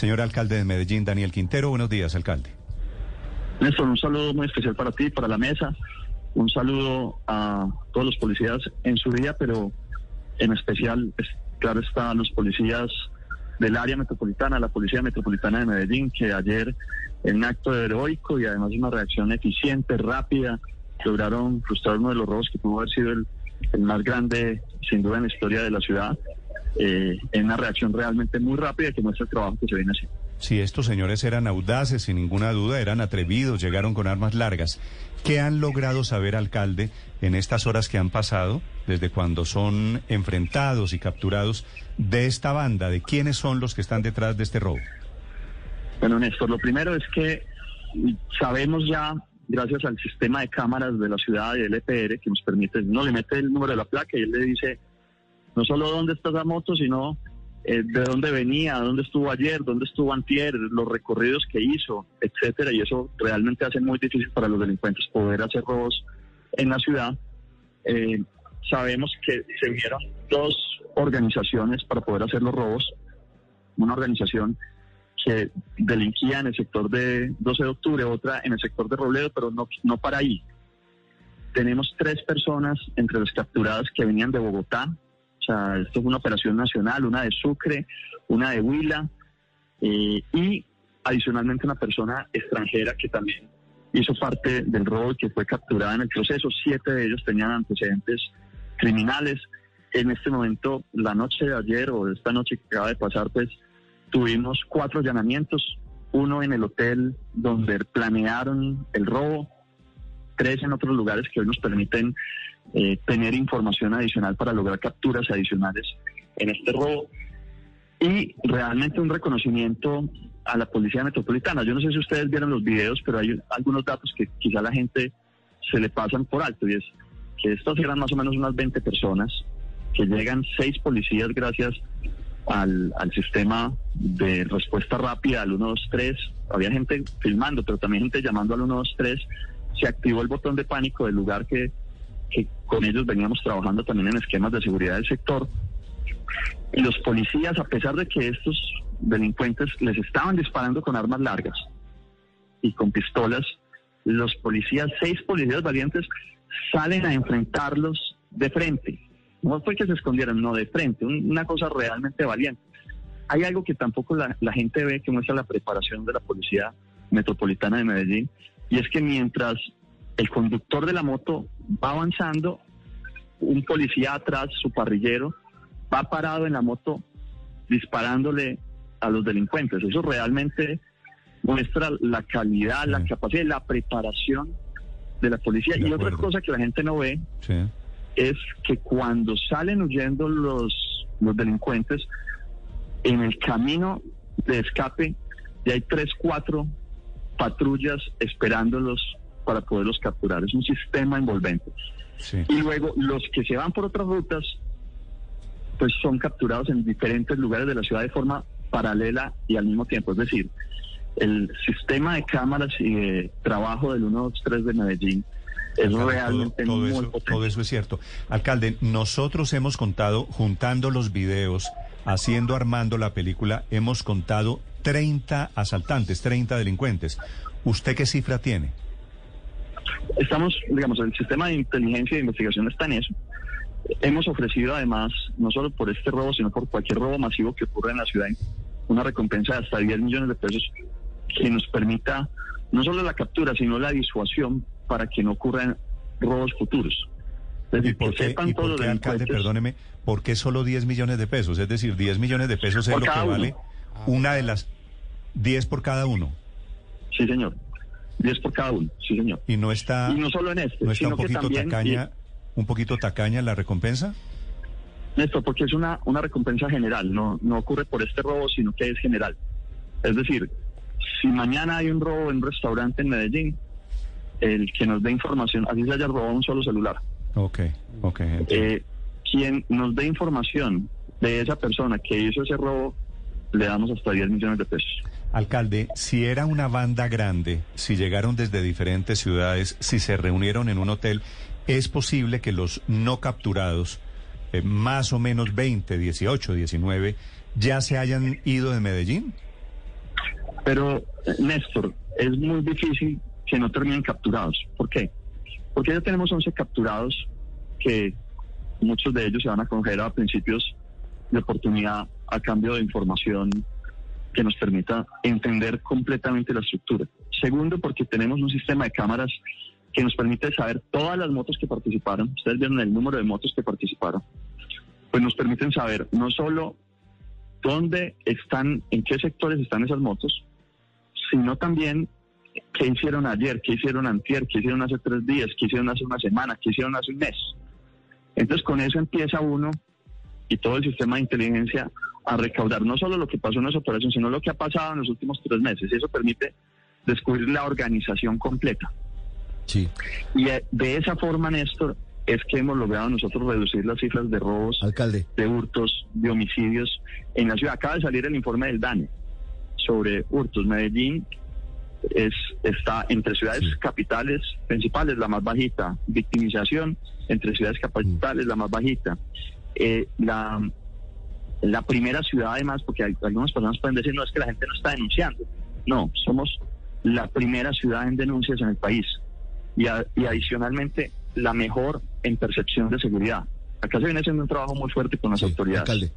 Señor alcalde de Medellín, Daniel Quintero, buenos días, alcalde. Néstor, un saludo muy especial para ti, para la mesa. Un saludo a todos los policías en su día, pero en especial, claro está, a los policías del área metropolitana, la Policía Metropolitana de Medellín, que ayer en un acto heroico y además una reacción eficiente, rápida, lograron frustrar uno de los robos que pudo haber sido el más grande, sin duda, en la historia de la ciudad eh, en una reacción realmente muy rápida que muestra el trabajo que se viene haciendo. Si estos señores eran audaces, sin ninguna duda, eran atrevidos, llegaron con armas largas. ¿Qué han logrado saber, alcalde, en estas horas que han pasado, desde cuando son enfrentados y capturados de esta banda? ¿De quiénes son los que están detrás de este robo? Bueno, Néstor, lo primero es que sabemos ya, gracias al sistema de cámaras de la ciudad y del EPR, que nos permite, no le mete el número de la placa y él le dice no solo dónde está esa moto, sino eh, de dónde venía, dónde estuvo ayer, dónde estuvo antier, los recorridos que hizo, etcétera, y eso realmente hace muy difícil para los delincuentes poder hacer robos en la ciudad. Eh, sabemos que se unieron dos organizaciones para poder hacer los robos. Una organización que delinquía en el sector de 12 de octubre, otra en el sector de Robledo, pero no, no para ahí. Tenemos tres personas entre las capturadas que venían de Bogotá, o sea, esto es una operación nacional, una de Sucre, una de Huila eh, y adicionalmente una persona extranjera que también hizo parte del robo que fue capturada en el proceso. Siete de ellos tenían antecedentes criminales. En este momento, la noche de ayer o esta noche que acaba de pasar, pues tuvimos cuatro allanamientos, uno en el hotel donde planearon el robo, tres en otros lugares que hoy nos permiten eh, tener información adicional para lograr capturas adicionales en este robo y realmente un reconocimiento a la Policía Metropolitana. Yo no sé si ustedes vieron los videos, pero hay algunos datos que quizá la gente se le pasan por alto y es que estos eran más o menos unas 20 personas, que llegan seis policías gracias al, al sistema de respuesta rápida al 123. Había gente filmando, pero también gente llamando al 123. Se activó el botón de pánico del lugar que que con ellos veníamos trabajando también en esquemas de seguridad del sector. Y los policías, a pesar de que estos delincuentes les estaban disparando con armas largas y con pistolas, los policías, seis policías valientes, salen a enfrentarlos de frente. No fue que se escondieran, no de frente, una cosa realmente valiente. Hay algo que tampoco la, la gente ve que muestra la preparación de la Policía Metropolitana de Medellín, y es que mientras el conductor de la moto va avanzando, un policía atrás, su parrillero, va parado en la moto disparándole a los delincuentes. Eso realmente muestra la calidad, la capacidad, la preparación de la policía. y otra cosa que la gente no ve es que cuando salen huyendo los, los delincuentes, en el camino de escape ya hay tres, cuatro patrullas esperándolos para poderlos capturar. Es un sistema envolvente. Y luego los que se van por otras rutas, pues son capturados en diferentes lugares de la ciudad de forma paralela y al mismo tiempo. Es decir, el sistema de cámaras y de trabajo del 123 de Medellín es realmente todo, muy eso, potente. todo eso es cierto. Alcalde, nosotros hemos contado, juntando los videos, haciendo, armando la película, hemos contado 30 asaltantes, 30 delincuentes. ¿Usted qué cifra tiene? Estamos, digamos, el sistema de inteligencia e investigación está en eso. Hemos ofrecido además, no solo por este robo, sino por cualquier robo masivo que ocurra en la ciudad, una recompensa de hasta 10 millones de pesos que nos permita no solo la captura, sino la disuasión para que no ocurran robos futuros. Es ¿Y decir, por qué, sepan y por qué, alcalde, perdóneme, por qué solo 10 millones de pesos? Es decir, 10 millones de pesos es lo que uno. vale una de las 10 por cada uno. Sí, señor. 10 por cada uno, sí, señor. Y no está, Y no solo en este, no está sino un que poquito también... tacaña, un poquito tacaña la recompensa. Néstor, porque es una, una recompensa general, no, no ocurre por este robo, sino que es general. Es decir, si mañana hay un robo en un restaurante en Medellín, el que nos dé información, así se haya robado un solo celular, Ok, ok. eh, quien nos dé información de esa persona que hizo ese robo, le damos hasta 10 millones de pesos. Alcalde, si era una banda grande, si llegaron desde diferentes ciudades, si se reunieron en un hotel, ¿es posible que los no capturados, eh, más o menos 20, 18, 19, ya se hayan ido de Medellín? Pero, Néstor, es muy difícil que no terminen capturados. ¿Por qué? Porque ya tenemos 11 capturados que muchos de ellos se van a coger a principios de oportunidad a cambio de información que nos permita entender completamente la estructura. Segundo, porque tenemos un sistema de cámaras que nos permite saber todas las motos que participaron. Ustedes vieron el número de motos que participaron. Pues nos permiten saber no solo dónde están, en qué sectores están esas motos, sino también qué hicieron ayer, qué hicieron antier, qué hicieron hace tres días, qué hicieron hace una semana, qué hicieron hace un mes. Entonces con eso empieza uno y todo el sistema de inteligencia a recaudar no solo lo que pasó en esa operación, sino lo que ha pasado en los últimos tres meses. Y eso permite descubrir la organización completa. Sí. Y eh, de esa forma, Néstor, es que hemos logrado nosotros reducir las cifras de robos, Alcalde. de hurtos, de homicidios en la ciudad. Acaba de salir el informe del DANE sobre hurtos. Medellín es, está entre ciudades capitales principales la más bajita, victimización entre ciudades capitales la más bajita. Eh, la, la primera ciudad además, porque hay, algunas personas pueden decir, no, es que la gente no está denunciando. No, somos la primera ciudad en denuncias en el país y, y adicionalmente la mejor en percepción de seguridad. Acá se viene haciendo un trabajo muy fuerte con las Sí, autoridades. Alcalde.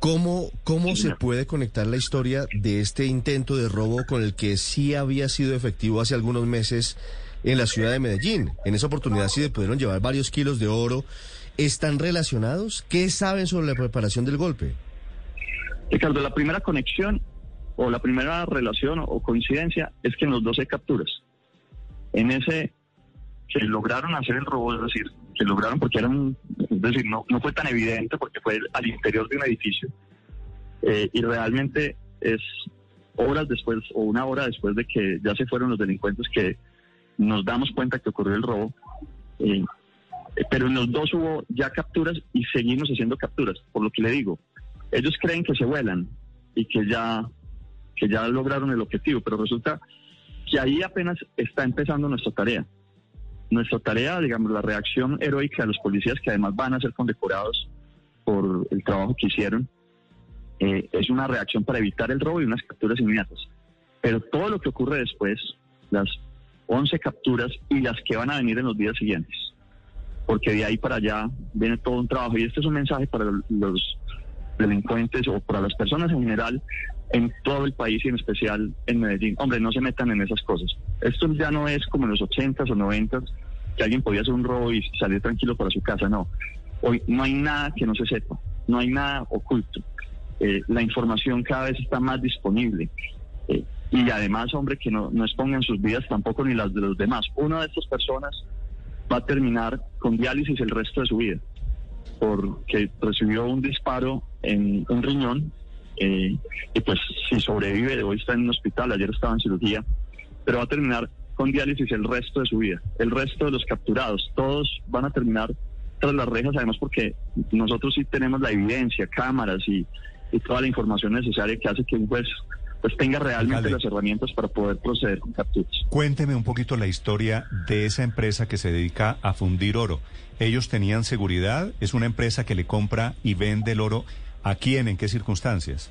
¿Cómo, cómo Sí, se puede conectar la historia de este intento de robo con el que sí había sido efectivo hace algunos meses en la ciudad de Medellín? En esa oportunidad sí se pudieron llevar varios kilos de oro. ¿Están relacionados? ¿Qué saben sobre la preparación del golpe? Ricardo, la primera conexión o la primera relación o coincidencia es que en los 12 capturas, en ese que lograron hacer el robo, es decir, que lograron porque eran, es decir, no, no fue tan evidente porque fue al interior de un edificio eh, y realmente es horas después o una hora después de que ya se fueron los delincuentes que nos damos cuenta que ocurrió el robo. eh, pero en los dos hubo ya capturas y seguimos haciendo capturas, por lo que le digo, ellos creen que se vuelan y que ya, que ya lograron el objetivo, pero resulta que ahí apenas está empezando nuestra tarea. Nuestra tarea, digamos, la reacción heroica de los policías, que además van a ser condecorados por el trabajo que hicieron, eh, es una reacción para evitar el robo y unas capturas inmediatas. Pero todo lo que ocurre después, las 11 capturas y las que van a venir en los días siguientes, porque de ahí para allá viene todo un trabajo y este es un mensaje para los delincuentes o para las personas en general en todo el país y en especial en Medellín. Hombre, no se metan en esas cosas. Esto ya no es como en los 80s o 90s que alguien podía hacer un robo y salir tranquilo para su casa, no. Hoy no hay nada que no se sepa, no hay nada oculto. Eh, la información cada vez está más disponible. Eh, y además, hombre, que no, no expongan sus vidas tampoco ni las de los demás. Una de estas personas va a terminar con diálisis el resto de su vida, porque recibió un disparo en un riñón eh, y pues si sobrevive, hoy está en un hospital, ayer estaba en cirugía, pero va a terminar con diálisis el resto de su vida. El resto de los capturados, todos van a terminar tras las rejas, además porque nosotros sí tenemos la evidencia, cámaras y, y toda la información necesaria que hace que un juez pues tenga realmente las herramientas para poder proceder con capturas. Cuénteme un poquito la historia de esa empresa que se dedica a fundir oro. ¿Ellos tenían seguridad? ¿Es una empresa que le compra y vende el oro? ¿A quién? ¿En qué circunstancias?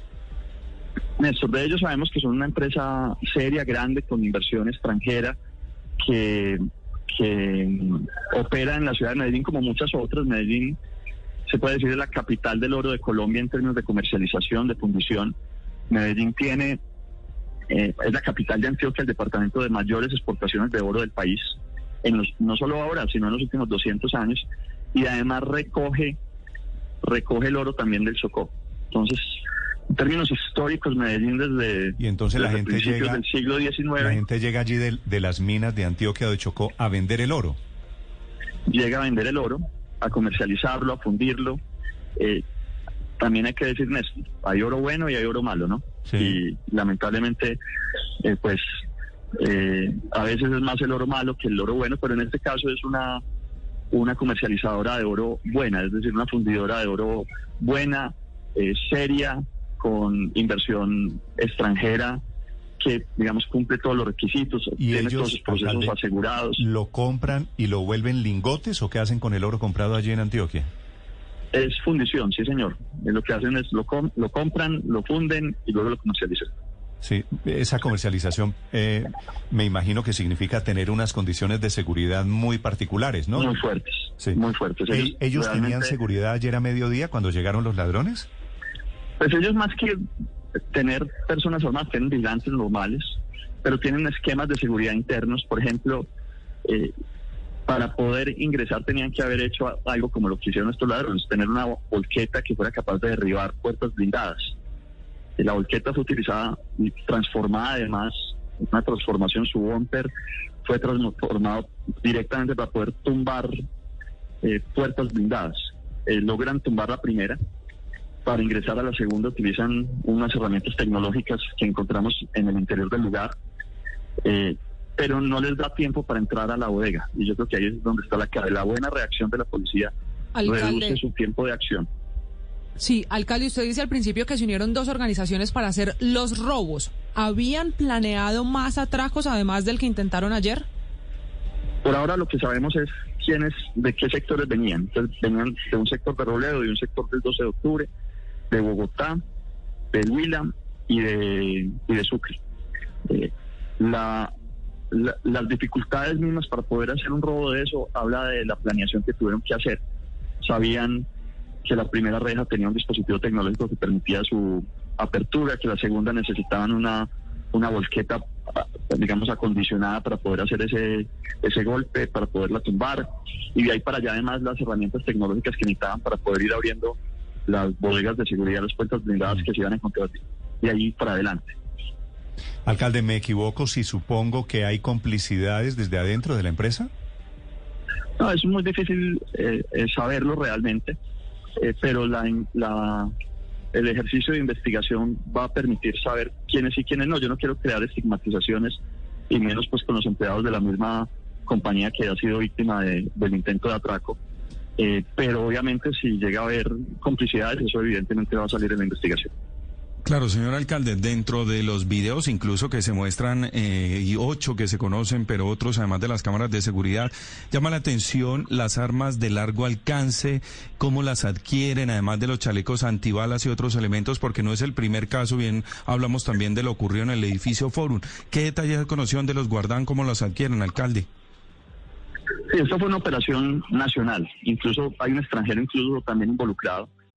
Néstor, de ellos sabemos que son una empresa seria, grande, con inversión extranjera, que, que opera en la ciudad de Medellín como muchas otras. Medellín se puede decir es la capital del oro de Colombia en términos de comercialización, de fundición. Medellín tiene, eh, es la capital de Antioquia, el departamento de mayores exportaciones de oro del país, en los, no solo ahora, sino en los últimos 200 años, y además recoge, recoge el oro también del Chocó. Entonces, en términos históricos, Medellín desde, Y entonces la gente principios llega- del siglo XIX La gente llega allí del- de, las minas de Antioquia o de Chocó a vender el oro. llega a vender el oro, a comercializarlo, a fundirlo. Eh, también hay que decir, Néstor, hay oro bueno y hay oro malo, ¿no? Sí. Y lamentablemente, eh, pues, eh, a veces es más el oro malo que el oro bueno, pero en este caso es una, una comercializadora de oro buena, es decir, una fundidora de oro buena, eh, seria, con inversión extranjera, que, digamos, cumple todos los requisitos, Y tiene ellos, todos sus procesos alcalde, asegurados. ¿Lo compran y lo vuelven lingotes o qué hacen con el oro comprado allí en Antioquia? Es fundición, sí señor. Lo que hacen es lo, com- lo compran, lo funden y luego lo comercializan. Sí, esa comercialización eh, me imagino que significa tener unas condiciones de seguridad muy particulares, ¿no? Muy fuertes, sí. muy fuertes. Ellos, tenían seguridad ayer a mediodía cuando llegaron los ladrones? Pues ellos más que tener personas armadas, tienen vigilantes normales, pero tienen esquemas de seguridad internos. Por ejemplo, eh, para poder ingresar tenían que haber hecho algo como lo que hicieron estos ladrones, tener una volqueta que fuera capaz de derribar puertas blindadas. La volqueta fue utilizada transformada además, una transformación, su bumper fue transformado directamente para poder tumbar eh, puertas blindadas. Eh, logran tumbar la primera. Para ingresar a la segunda utilizan unas herramientas tecnológicas que encontramos en el interior del lugar, eh, pero no les da tiempo para entrar a la bodega. Y yo creo que ahí es donde está la clave. La buena reacción de la policía reduce su tiempo de acción. Sí, alcalde, usted dice al principio que se unieron dos organizaciones para hacer los robos. ¿Habían planeado más atracos además del que intentaron ayer? Por ahora lo que sabemos es quiénes, de qué sectores venían. Entonces, venían de un sector de Robledo, de un sector del 12 de octubre, de Bogotá, de Huila y de, y de Sucre. Eh, la, las dificultades mismas para poder hacer un robo de eso habla de la planeación que tuvieron que hacer. Sabían que la primera reja tenía un dispositivo tecnológico que permitía su apertura, que la segunda necesitaban una, una volqueta, digamos, acondicionada para poder hacer ese, ese golpe, para poderla tumbar. Y de ahí para allá además las herramientas tecnológicas que necesitaban para poder ir abriendo las bodegas de seguridad, las puertas blindadas que se iban a encontrar. Y ahí para adelante. Alcalde, ¿me equivoco si supongo que hay complicidades desde adentro de la empresa? No, es muy difícil eh, eh, saberlo realmente. Eh, pero la, el ejercicio de investigación va a permitir saber quiénes y quiénes no. Yo no quiero crear estigmatizaciones y menos pues con los empleados de la misma compañía que ha sido víctima del intento de atraco. Eh, pero obviamente si llega a haber complicidades, eso evidentemente va a salir en la investigación. Claro, señor alcalde, dentro de los videos incluso que se muestran eh, y ocho que se conocen, pero otros además de las cámaras de seguridad, llama la atención las armas de largo alcance, cómo las adquieren, además de los chalecos antibalas y otros elementos, porque no es el primer caso, bien hablamos también de lo ocurrido en el edificio Forum. ¿Qué detalles de conoción de los guardan, cómo las adquieren, alcalde? Sí, esto fue una operación nacional, incluso hay un extranjero incluso también involucrado.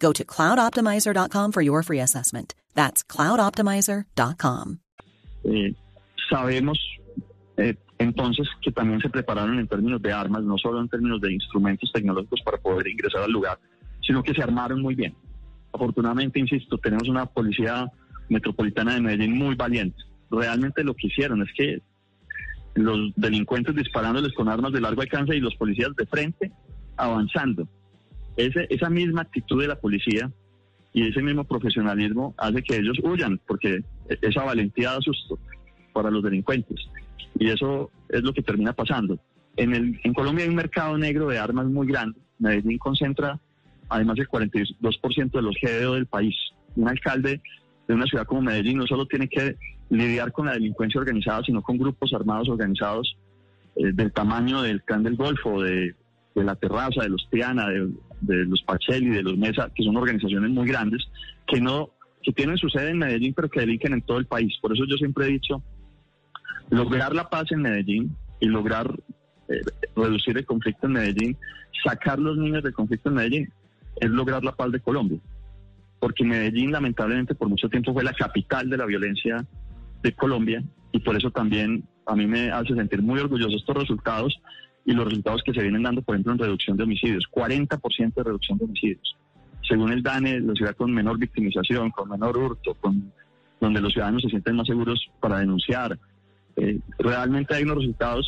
Go to cloudoptimizer.com for your free assessment. That's cloudoptimizer.com. Eh, sabemos eh, entonces que también se prepararon en términos de armas, no solo en términos de instrumentos tecnológicos para poder ingresar al lugar, sino que se armaron muy bien. Afortunadamente, insisto, tenemos una policía metropolitana de Medellín muy valiente. Realmente lo que hicieron es que los delincuentes disparándoles con armas de largo alcance y los policías de frente avanzando esa misma actitud de la policía y ese mismo profesionalismo hace que ellos huyan, porque esa valentía da susto para los delincuentes. Y eso es lo que termina pasando. En, el, en Colombia hay un mercado negro de armas muy grande. Medellín concentra además el 42% de los GDO del país. Un alcalde de una ciudad como Medellín no solo tiene que lidiar con la delincuencia organizada, sino con grupos armados organizados eh, del tamaño del Clan del Golfo, de, de la Terraza, de los Triana, de, de los Pacheli, de los Mesa, que son organizaciones muy grandes, que no que tienen su sede en Medellín, pero que delinquen en todo el país. Por eso yo siempre he dicho, lograr la paz en Medellín y lograr eh, reducir el conflicto en Medellín, sacar los niños del conflicto en Medellín, es lograr la paz de Colombia. Porque Medellín, lamentablemente, por mucho tiempo fue la capital de la violencia de Colombia y por eso también a mí me hace sentir muy orgulloso estos resultados y los resultados que se vienen dando, por ejemplo, en reducción de homicidios, 40% de reducción de homicidios. Según el DANE, la ciudad con menor victimización, con menor hurto, con donde los ciudadanos se sienten más seguros para denunciar. Eh, realmente hay unos resultados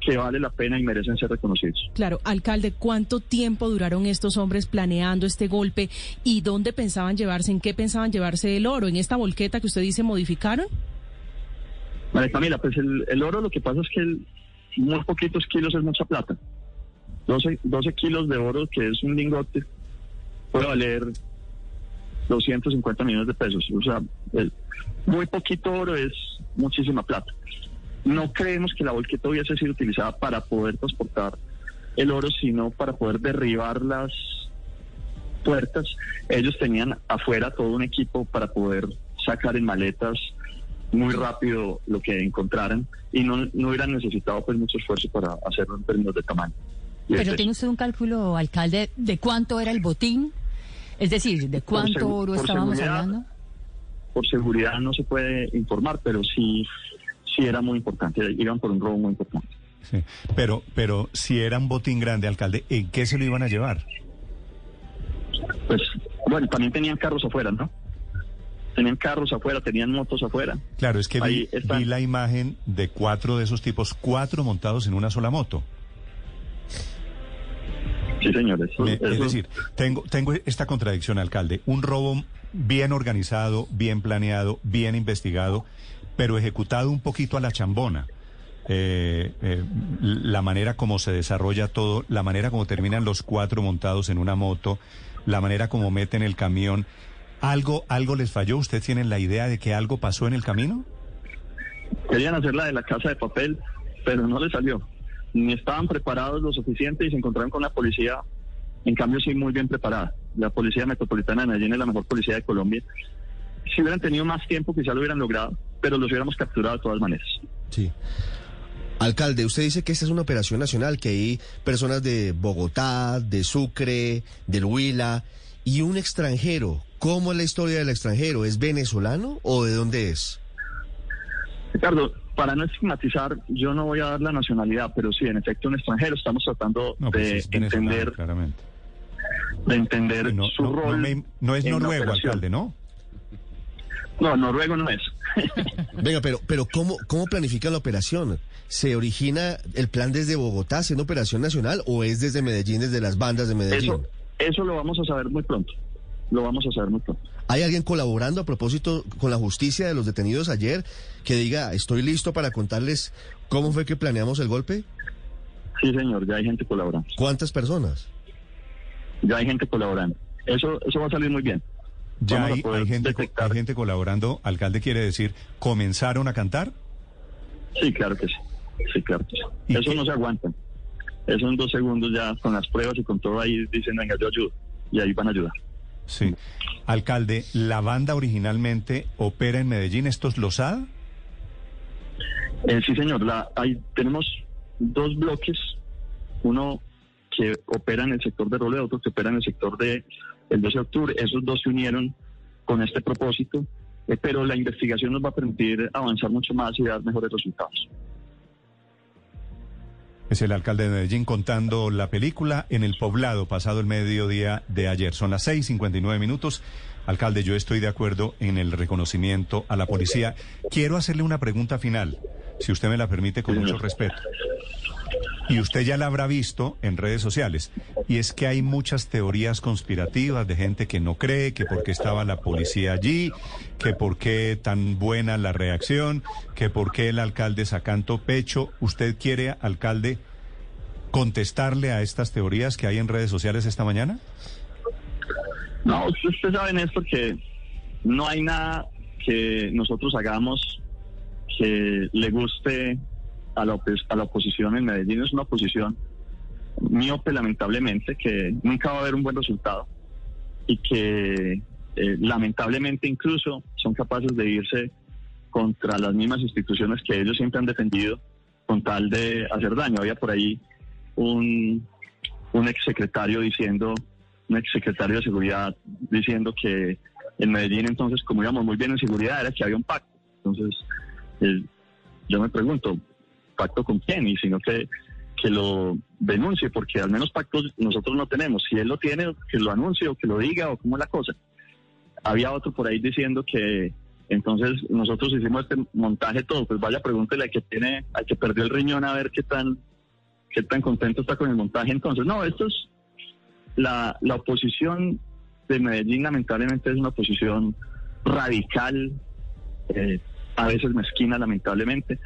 que vale la pena y merecen ser reconocidos. Claro, alcalde, ¿cuánto tiempo duraron estos hombres planeando este golpe y dónde pensaban llevarse, en qué pensaban llevarse el oro? ¿En esta volqueta que usted dice modificaron? María Camila, pues el, oro lo que pasa es que el, muy poquitos kilos es mucha plata. 12, 12 kilos de oro, que es un lingote, puede valer 250 millones de pesos. O sea, muy poquito oro es muchísima plata. No creemos que la volqueta hubiese sido utilizada para poder transportar el oro, sino para poder derribar las puertas. Ellos tenían afuera todo un equipo para poder sacar en maletas muy rápido lo que encontraran y no, no hubieran necesitado pues mucho esfuerzo para hacerlo en términos de tamaño. Pero tiene usted un cálculo, alcalde, de cuánto era el botín, es decir, de cuánto oro estábamos hablando. Por seguridad no se puede informar, pero sí, sí era muy importante, iban por un robo muy importante. Sí, pero, pero si era un botín grande, alcalde, ¿en qué se lo iban a llevar? Pues, bueno, también tenían carros afuera, ¿no? Tenían carros afuera, tenían motos afuera. Claro, es que vi, la imagen de cuatro de esos tipos, cuatro montados en una sola moto. Sí, señores. Es decir, tengo, tengo esta contradicción, alcalde. Un robo bien organizado, bien planeado, bien investigado, pero ejecutado un poquito a la chambona. Eh, eh, la manera como se desarrolla todo, la manera como terminan los cuatro montados en una moto, la manera como meten el camión. ¿Algo, ¿Algo les falló? ¿Usted tiene la idea de que algo pasó en el camino? Querían hacer la de la casa de papel, pero no les salió. Ni estaban preparados lo suficiente y se encontraron con la policía, en cambio sí muy bien preparada. La Policía Metropolitana de Medellín es la mejor policía de Colombia. Si hubieran tenido más tiempo, quizá lo hubieran logrado, pero los hubiéramos capturado de todas maneras. Sí. Alcalde, usted dice que esta es una operación nacional, que hay personas de Bogotá, de Sucre, del Huila y un extranjero. ¿Cómo es la historia del extranjero? ¿Es venezolano o de dónde es? Ricardo, para no estigmatizar, yo no voy a dar la nacionalidad, pero sí, en efecto, un extranjero. Estamos tratando pues de entender, claramente. de entender su rol. No, es noruego, alcalde, ¿no? No, noruego no es. Venga, pero, pero ¿cómo, ¿cómo planifica la operación? ¿Se origina el plan desde Bogotá, siendo operación nacional, o es desde Medellín, desde las bandas de Medellín? Eso, eso lo vamos a saber muy pronto lo vamos a saber muy pronto. ¿Hay alguien colaborando a propósito con la justicia de los detenidos ayer que diga, estoy listo para contarles cómo fue que planeamos el golpe? Sí, señor, ya hay gente colaborando. ¿Cuántas personas? Ya hay gente colaborando. Eso, eso va a salir muy bien. Ya hay, gente, hay gente colaborando. Alcalde quiere decir, ¿comenzaron a cantar? Sí, claro que sí. Sí, claro que sí. Eso no se aguanta. Eso en dos segundos ya con las pruebas y con todo ahí dicen, venga, yo ayudo. Y ahí van a ayudar. Sí. Alcalde, ¿la banda originalmente opera en Medellín? ¿Esto es Losada? Eh, sí, señor. La, hay, tenemos dos bloques. Uno que opera en el sector de Robledo, otro que opera en el sector de el 12 de octubre. Esos dos se unieron con este propósito, eh, pero la investigación nos va a permitir avanzar mucho más y dar mejores resultados. Es el alcalde de Medellín contando la película en el poblado pasado el mediodía de ayer. Son las 6:59 minutos. Alcalde, yo estoy de acuerdo en el reconocimiento a la policía. Quiero hacerle una pregunta final, si usted me la permite con mucho respeto. Y usted ya la habrá visto en redes sociales. Y es que hay muchas teorías conspirativas de gente que no cree que porque estaba la policía allí, que por qué tan buena la reacción, que por qué el alcalde sacando pecho. ¿Usted quiere, alcalde, contestarle a estas teorías que hay en redes sociales esta mañana? No, usted sabe, Néstor, que no hay nada que nosotros hagamos que le guste a la, a la oposición en Medellín. Es una oposición miope, lamentablemente, que nunca va a haber un buen resultado y que eh, lamentablemente incluso son capaces de irse contra las mismas instituciones que ellos siempre han defendido con tal de hacer daño. Había por ahí un, un exsecretario diciendo, un exsecretario de seguridad diciendo que en Medellín entonces, como íbamos muy bien en seguridad, era que había un pacto. Entonces, yo me pregunto, pacto con quién, y sino que, que lo denuncie, porque al menos pactos nosotros no tenemos. Si él lo tiene, que lo anuncie o que lo diga o cómo es la cosa. Había otro por ahí diciendo que entonces nosotros hicimos este montaje todo, pues vaya pregúntele a que tiene, a que perdió el riñón a ver qué tan, qué tan contento está con el montaje. Entonces, no, esto es la, la oposición de Medellín lamentablemente es una oposición radical, eh, a veces mezquina lamentablemente.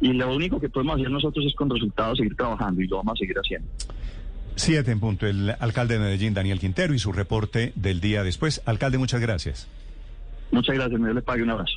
Y lo único que podemos hacer nosotros es con resultados seguir trabajando y lo vamos a seguir haciendo. Siete en punto. El alcalde de Medellín, Daniel Quintero, y su reporte del día después. Alcalde, muchas gracias. Muchas gracias. Me le pague un abrazo.